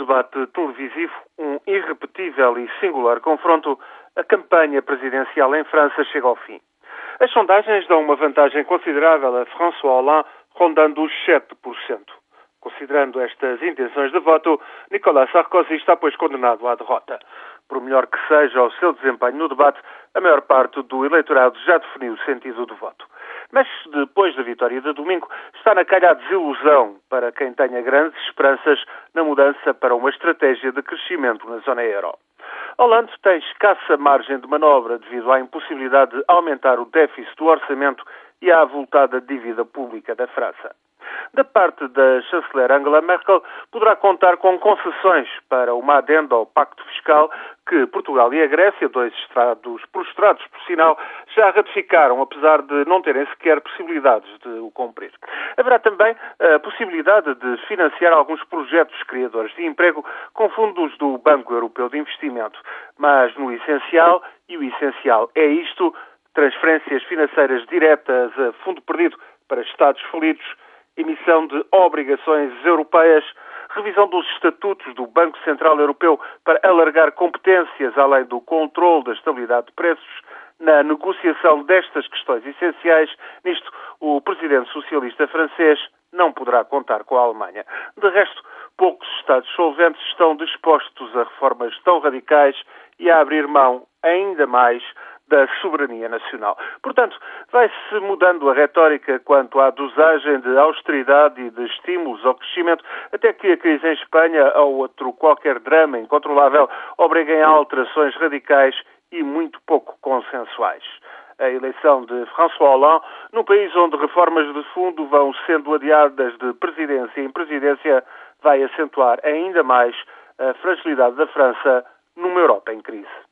debate televisivo, um irrepetível e singular confronto, a campanha presidencial em França chega ao fim. As sondagens dão uma vantagem considerável a François Hollande, rondando os 7%. Considerando estas intenções de voto, Nicolas Sarkozy está, pois, condenado à derrota. Por melhor que seja o seu desempenho no debate, a maior parte do eleitorado já definiu o sentido do voto. Mas depois da vitória de domingo, está na calha a desilusão para quem tenha grandes esperanças na mudança para uma estratégia de crescimento na zona euro. Hollande tem escassa margem de manobra devido à impossibilidade de aumentar o déficit do orçamento e à avultada dívida pública da França. Da parte da chanceler Angela Merkel, poderá contar com concessões para uma adenda ao pacto fiscal que Portugal e a Grécia, dois estados prostrados por sinal, já ratificaram, apesar de não terem sequer possibilidades de o cumprir. Haverá também a possibilidade de financiar alguns projetos criadores de emprego com fundos do Banco Europeu de Investimento. Mas no essencial, e o essencial é isto, transferências financeiras diretas a fundo perdido para Estados falidos emissão de obrigações europeias, revisão dos estatutos do Banco Central Europeu para alargar competências além do controle da estabilidade de preços, na negociação destas questões essenciais, nisto o presidente socialista francês não poderá contar com a Alemanha. De resto, poucos Estados solventes estão dispostos a reformas tão radicais e a abrir mão ainda mais da soberania nacional. Portanto, vai-se mudando a retórica quanto à dosagem de austeridade e de estímulos ao crescimento, até que a crise em Espanha ou outro qualquer drama incontrolável obriguem a alterações radicais e muito pouco consensuais a eleição de François Hollande, num país onde reformas de fundo vão sendo adiadas de presidência em presidência, vai acentuar ainda mais a fragilidade da França numa Europa em crise.